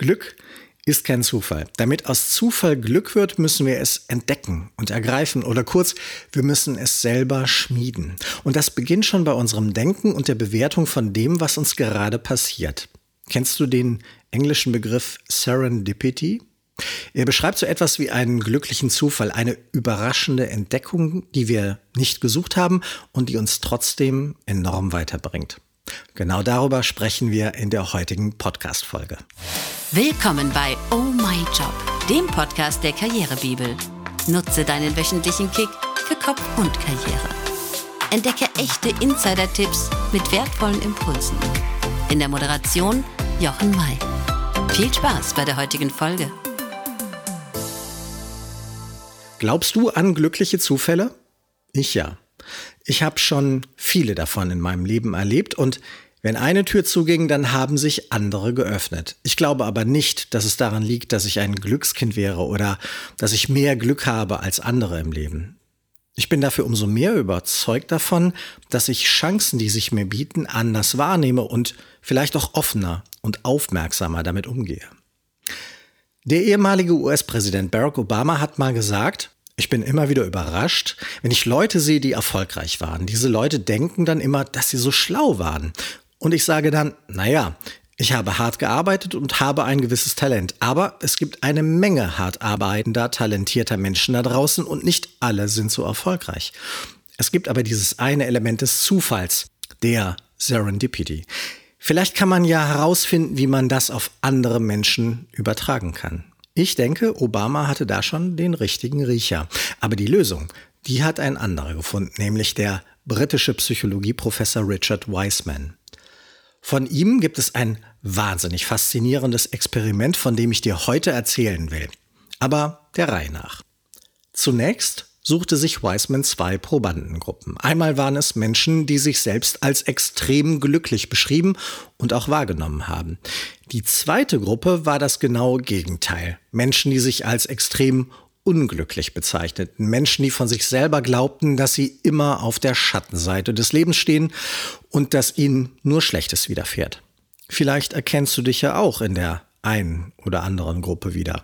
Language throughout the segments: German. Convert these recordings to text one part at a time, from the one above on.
Glück ist kein Zufall. Damit aus Zufall Glück wird, müssen wir es entdecken und ergreifen oder kurz, wir müssen es selber schmieden. Und das beginnt schon bei unserem Denken und der Bewertung von dem, was uns gerade passiert. Kennst du den englischen Begriff Serendipity? Er beschreibt so etwas wie einen glücklichen Zufall, eine überraschende Entdeckung, die wir nicht gesucht haben und die uns trotzdem enorm weiterbringt. Genau darüber sprechen wir in der heutigen Podcast-Folge. Willkommen bei Oh My Job, dem Podcast der Karrierebibel. Nutze deinen wöchentlichen Kick für Kopf und Karriere. Entdecke echte Insider-Tipps mit wertvollen Impulsen. In der Moderation Jochen May. Viel Spaß bei der heutigen Folge. Glaubst du an glückliche Zufälle? Ich ja. Ich habe schon viele davon in meinem Leben erlebt und wenn eine Tür zuging, dann haben sich andere geöffnet. Ich glaube aber nicht, dass es daran liegt, dass ich ein Glückskind wäre oder dass ich mehr Glück habe als andere im Leben. Ich bin dafür umso mehr überzeugt davon, dass ich Chancen, die sich mir bieten, anders wahrnehme und vielleicht auch offener und aufmerksamer damit umgehe. Der ehemalige US-Präsident Barack Obama hat mal gesagt, ich bin immer wieder überrascht, wenn ich Leute sehe, die erfolgreich waren. Diese Leute denken dann immer, dass sie so schlau waren. Und ich sage dann, naja, ich habe hart gearbeitet und habe ein gewisses Talent. Aber es gibt eine Menge hart arbeitender, talentierter Menschen da draußen und nicht alle sind so erfolgreich. Es gibt aber dieses eine Element des Zufalls, der Serendipity. Vielleicht kann man ja herausfinden, wie man das auf andere Menschen übertragen kann. Ich denke, Obama hatte da schon den richtigen Riecher. Aber die Lösung, die hat ein anderer gefunden, nämlich der britische Psychologieprofessor Richard Wiseman. Von ihm gibt es ein wahnsinnig faszinierendes Experiment, von dem ich dir heute erzählen will. Aber der Reihe nach. Zunächst suchte sich Wiseman zwei Probandengruppen. Einmal waren es Menschen, die sich selbst als extrem glücklich beschrieben und auch wahrgenommen haben. Die zweite Gruppe war das genaue Gegenteil. Menschen, die sich als extrem unglücklich bezeichneten. Menschen, die von sich selber glaubten, dass sie immer auf der Schattenseite des Lebens stehen und dass ihnen nur Schlechtes widerfährt. Vielleicht erkennst du dich ja auch in der einen oder anderen Gruppe wieder.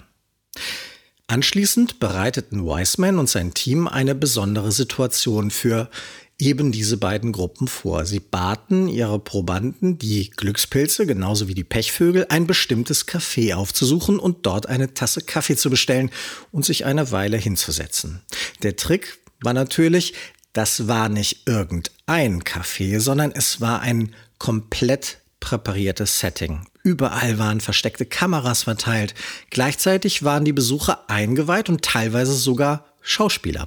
Anschließend bereiteten Wiseman und sein Team eine besondere Situation für eben diese beiden Gruppen vor. Sie baten ihre Probanden, die Glückspilze genauso wie die Pechvögel, ein bestimmtes Café aufzusuchen und dort eine Tasse Kaffee zu bestellen und sich eine Weile hinzusetzen. Der Trick war natürlich, das war nicht irgendein Café, sondern es war ein komplett präpariertes Setting. Überall waren versteckte Kameras verteilt. Gleichzeitig waren die Besucher eingeweiht und teilweise sogar Schauspieler.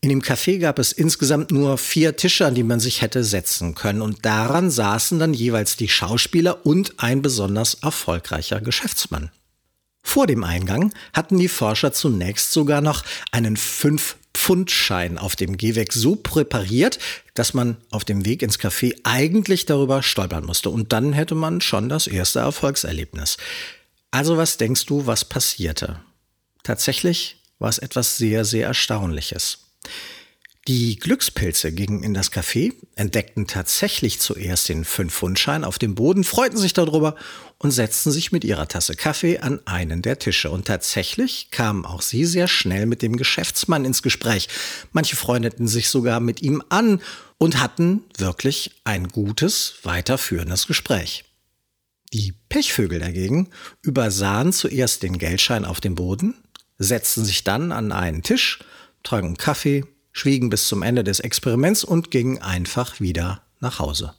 In dem Café gab es insgesamt nur vier Tische, an die man sich hätte setzen können. Und daran saßen dann jeweils die Schauspieler und ein besonders erfolgreicher Geschäftsmann. Vor dem Eingang hatten die Forscher zunächst sogar noch einen 5-Pfund-Schein auf dem Gehweg so präpariert, dass man auf dem Weg ins Café eigentlich darüber stolpern musste. Und dann hätte man schon das erste Erfolgserlebnis. Also was denkst du, was passierte? Tatsächlich war es etwas sehr, sehr Erstaunliches. Die Glückspilze gingen in das Café, entdeckten tatsächlich zuerst den Fünf-Pfund-Schein auf dem Boden, freuten sich darüber und setzten sich mit ihrer Tasse Kaffee an einen der Tische. Und tatsächlich kamen auch sie sehr schnell mit dem Geschäftsmann ins Gespräch. Manche freundeten sich sogar mit ihm an und hatten wirklich ein gutes, weiterführendes Gespräch. Die Pechvögel dagegen übersahen zuerst den Geldschein auf dem Boden, setzten sich dann an einen Tisch, tranken Kaffee, schwiegen bis zum Ende des Experiments und gingen einfach wieder nach Hause.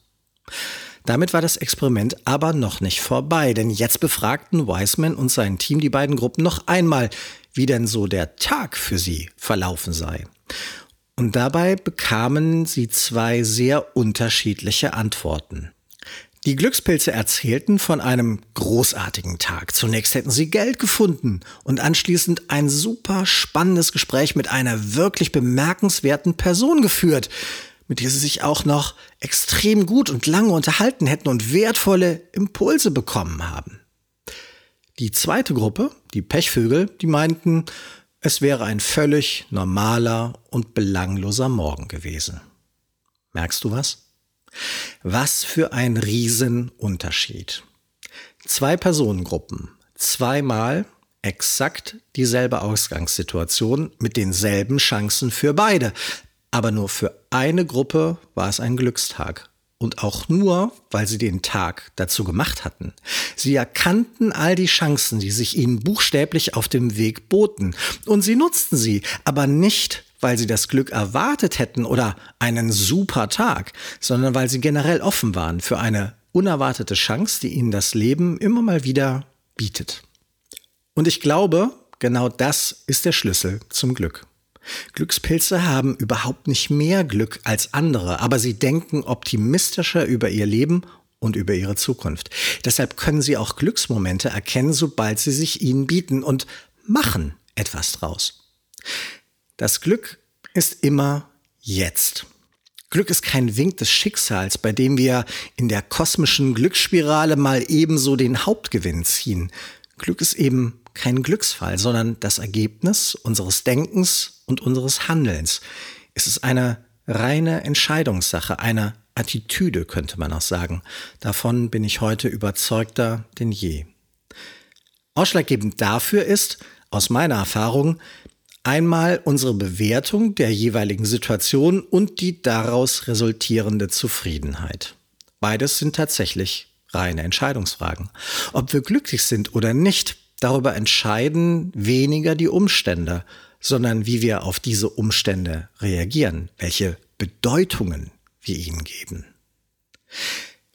Damit war das Experiment aber noch nicht vorbei, denn jetzt befragten Wiseman und sein Team die beiden Gruppen noch einmal, wie denn so der Tag für sie verlaufen sei. Und dabei bekamen sie zwei sehr unterschiedliche Antworten. Die Glückspilze erzählten von einem großartigen Tag. Zunächst hätten sie Geld gefunden und anschließend ein super spannendes Gespräch mit einer wirklich bemerkenswerten Person geführt, mit der sie sich auch noch extrem gut und lange unterhalten hätten und wertvolle Impulse bekommen haben. Die zweite Gruppe, die Pechvögel, die meinten, es wäre ein völlig normaler und belangloser Morgen gewesen. Merkst du was? Was für ein Riesenunterschied. Zwei Personengruppen, zweimal exakt dieselbe Ausgangssituation mit denselben Chancen für beide. Aber nur für eine Gruppe war es ein Glückstag. Und auch nur, weil sie den Tag dazu gemacht hatten. Sie erkannten all die Chancen, die sich ihnen buchstäblich auf dem Weg boten. Und sie nutzten sie, aber nicht, weil sie das Glück erwartet hätten oder einen super Tag, sondern weil sie generell offen waren für eine unerwartete Chance, die ihnen das Leben immer mal wieder bietet. Und ich glaube, genau das ist der Schlüssel zum Glück. Glückspilze haben überhaupt nicht mehr Glück als andere, aber sie denken optimistischer über ihr Leben und über ihre Zukunft. Deshalb können sie auch Glücksmomente erkennen, sobald sie sich ihnen bieten und machen etwas draus. Das Glück ist immer jetzt. Glück ist kein Wink des Schicksals, bei dem wir in der kosmischen Glücksspirale mal ebenso den Hauptgewinn ziehen. Glück ist eben kein Glücksfall, sondern das Ergebnis unseres Denkens und unseres Handelns. Es ist eine reine Entscheidungssache, eine Attitüde könnte man auch sagen. Davon bin ich heute überzeugter denn je. Ausschlaggebend dafür ist, aus meiner Erfahrung, einmal unsere Bewertung der jeweiligen Situation und die daraus resultierende Zufriedenheit. Beides sind tatsächlich reine Entscheidungsfragen. Ob wir glücklich sind oder nicht, Darüber entscheiden weniger die Umstände, sondern wie wir auf diese Umstände reagieren, welche Bedeutungen wir ihnen geben.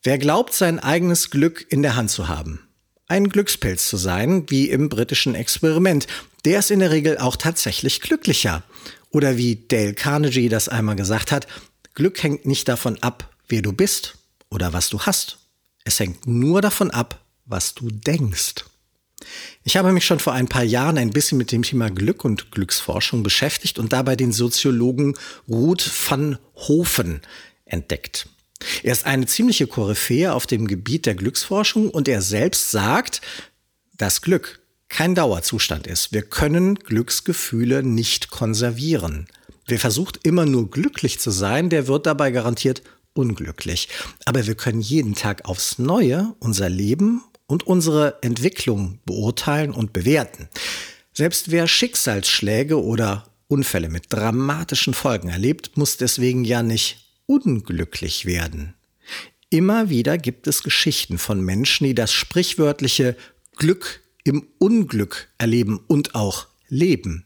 Wer glaubt, sein eigenes Glück in der Hand zu haben, ein Glückspilz zu sein, wie im britischen Experiment, der ist in der Regel auch tatsächlich glücklicher. Oder wie Dale Carnegie das einmal gesagt hat, Glück hängt nicht davon ab, wer du bist oder was du hast. Es hängt nur davon ab, was du denkst. Ich habe mich schon vor ein paar Jahren ein bisschen mit dem Thema Glück und Glücksforschung beschäftigt und dabei den Soziologen Ruth van Hofen entdeckt. Er ist eine ziemliche Koryphäe auf dem Gebiet der Glücksforschung und er selbst sagt, dass Glück kein Dauerzustand ist. Wir können Glücksgefühle nicht konservieren. Wer versucht immer nur glücklich zu sein, der wird dabei garantiert unglücklich. Aber wir können jeden Tag aufs Neue unser Leben und unsere Entwicklung beurteilen und bewerten. Selbst wer Schicksalsschläge oder Unfälle mit dramatischen Folgen erlebt, muss deswegen ja nicht unglücklich werden. Immer wieder gibt es Geschichten von Menschen, die das sprichwörtliche Glück im Unglück erleben und auch leben.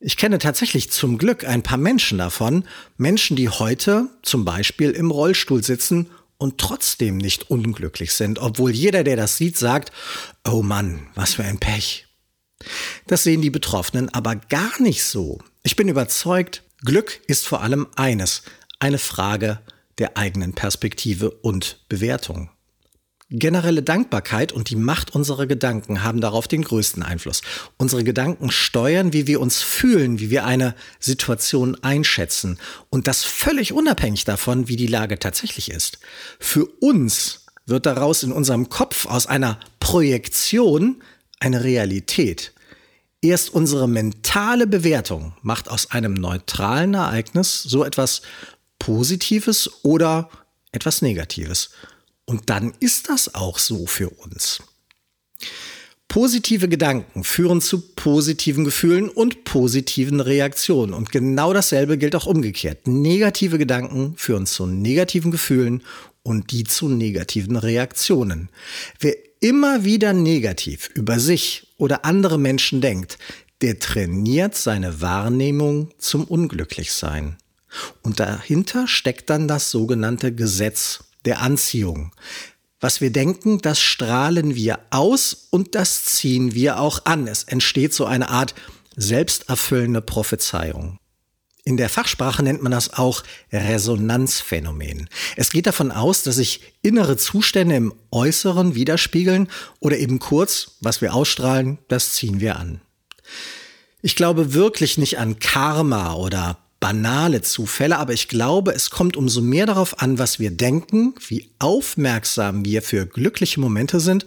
Ich kenne tatsächlich zum Glück ein paar Menschen davon, Menschen, die heute zum Beispiel im Rollstuhl sitzen und trotzdem nicht unglücklich sind, obwohl jeder, der das sieht, sagt, oh Mann, was für ein Pech. Das sehen die Betroffenen aber gar nicht so. Ich bin überzeugt, Glück ist vor allem eines, eine Frage der eigenen Perspektive und Bewertung. Generelle Dankbarkeit und die Macht unserer Gedanken haben darauf den größten Einfluss. Unsere Gedanken steuern, wie wir uns fühlen, wie wir eine Situation einschätzen. Und das völlig unabhängig davon, wie die Lage tatsächlich ist. Für uns wird daraus in unserem Kopf aus einer Projektion eine Realität. Erst unsere mentale Bewertung macht aus einem neutralen Ereignis so etwas Positives oder etwas Negatives. Und dann ist das auch so für uns. Positive Gedanken führen zu positiven Gefühlen und positiven Reaktionen. Und genau dasselbe gilt auch umgekehrt. Negative Gedanken führen zu negativen Gefühlen und die zu negativen Reaktionen. Wer immer wieder negativ über sich oder andere Menschen denkt, der trainiert seine Wahrnehmung zum Unglücklichsein. Und dahinter steckt dann das sogenannte Gesetz der Anziehung. Was wir denken, das strahlen wir aus und das ziehen wir auch an. Es entsteht so eine Art selbsterfüllende Prophezeiung. In der Fachsprache nennt man das auch Resonanzphänomen. Es geht davon aus, dass sich innere Zustände im Äußeren widerspiegeln oder eben kurz, was wir ausstrahlen, das ziehen wir an. Ich glaube wirklich nicht an Karma oder banale Zufälle, aber ich glaube, es kommt umso mehr darauf an, was wir denken, wie aufmerksam wir für glückliche Momente sind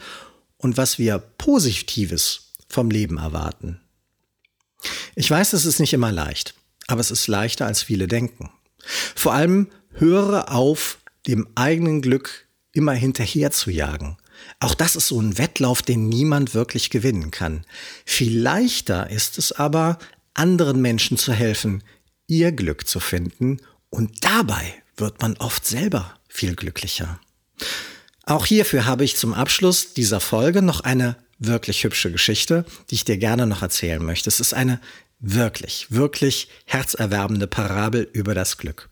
und was wir Positives vom Leben erwarten. Ich weiß, es ist nicht immer leicht, aber es ist leichter, als viele denken. Vor allem höre auf, dem eigenen Glück immer hinterher zu jagen. Auch das ist so ein Wettlauf, den niemand wirklich gewinnen kann. Viel leichter ist es aber, anderen Menschen zu helfen, ihr Glück zu finden und dabei wird man oft selber viel glücklicher. Auch hierfür habe ich zum Abschluss dieser Folge noch eine wirklich hübsche Geschichte, die ich dir gerne noch erzählen möchte. Es ist eine wirklich, wirklich herzerwerbende Parabel über das Glück.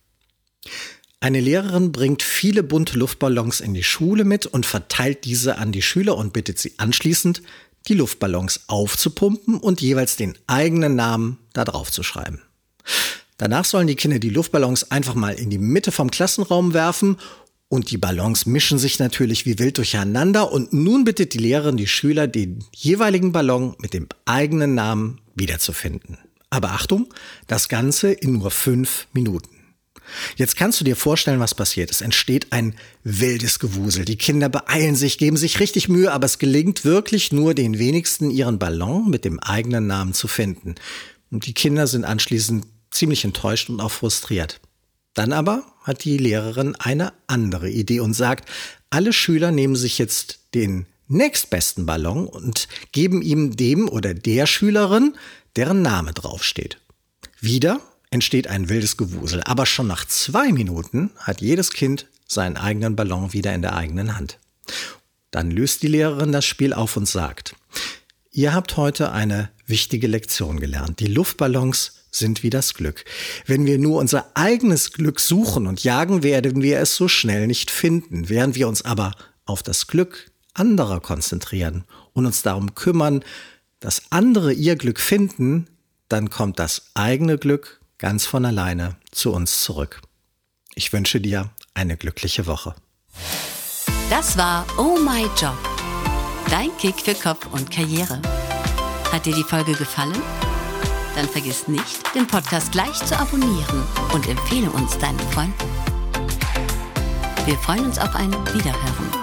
Eine Lehrerin bringt viele bunte Luftballons in die Schule mit und verteilt diese an die Schüler und bittet sie anschließend, die Luftballons aufzupumpen und jeweils den eigenen Namen da drauf zu schreiben. Danach sollen die Kinder die Luftballons einfach mal in die Mitte vom Klassenraum werfen und die Ballons mischen sich natürlich wie wild durcheinander und nun bittet die Lehrerin die Schüler, den jeweiligen Ballon mit dem eigenen Namen wiederzufinden. Aber Achtung, das Ganze in nur fünf Minuten. Jetzt kannst du dir vorstellen, was passiert. Es entsteht ein wildes Gewusel. Die Kinder beeilen sich, geben sich richtig Mühe, aber es gelingt wirklich nur den wenigsten, ihren Ballon mit dem eigenen Namen zu finden. Und die Kinder sind anschließend ziemlich enttäuscht und auch frustriert. Dann aber hat die Lehrerin eine andere Idee und sagt, alle Schüler nehmen sich jetzt den nächstbesten Ballon und geben ihm dem oder der Schülerin, deren Name draufsteht. Wieder entsteht ein wildes Gewusel. Aber schon nach zwei Minuten hat jedes Kind seinen eigenen Ballon wieder in der eigenen Hand. Dann löst die Lehrerin das Spiel auf und sagt, ihr habt heute eine wichtige Lektion gelernt. Die Luftballons sind wie das Glück. Wenn wir nur unser eigenes Glück suchen und jagen, werden wir es so schnell nicht finden. Während wir uns aber auf das Glück anderer konzentrieren und uns darum kümmern, dass andere ihr Glück finden, dann kommt das eigene Glück ganz von alleine zu uns zurück. Ich wünsche dir eine glückliche Woche. Das war Oh My Job. Dein Kick für Kopf und Karriere. Hat dir die Folge gefallen? Dann vergiss nicht, den Podcast gleich zu abonnieren und empfehle uns deinen Freunden. Wir freuen uns auf ein Wiederhören.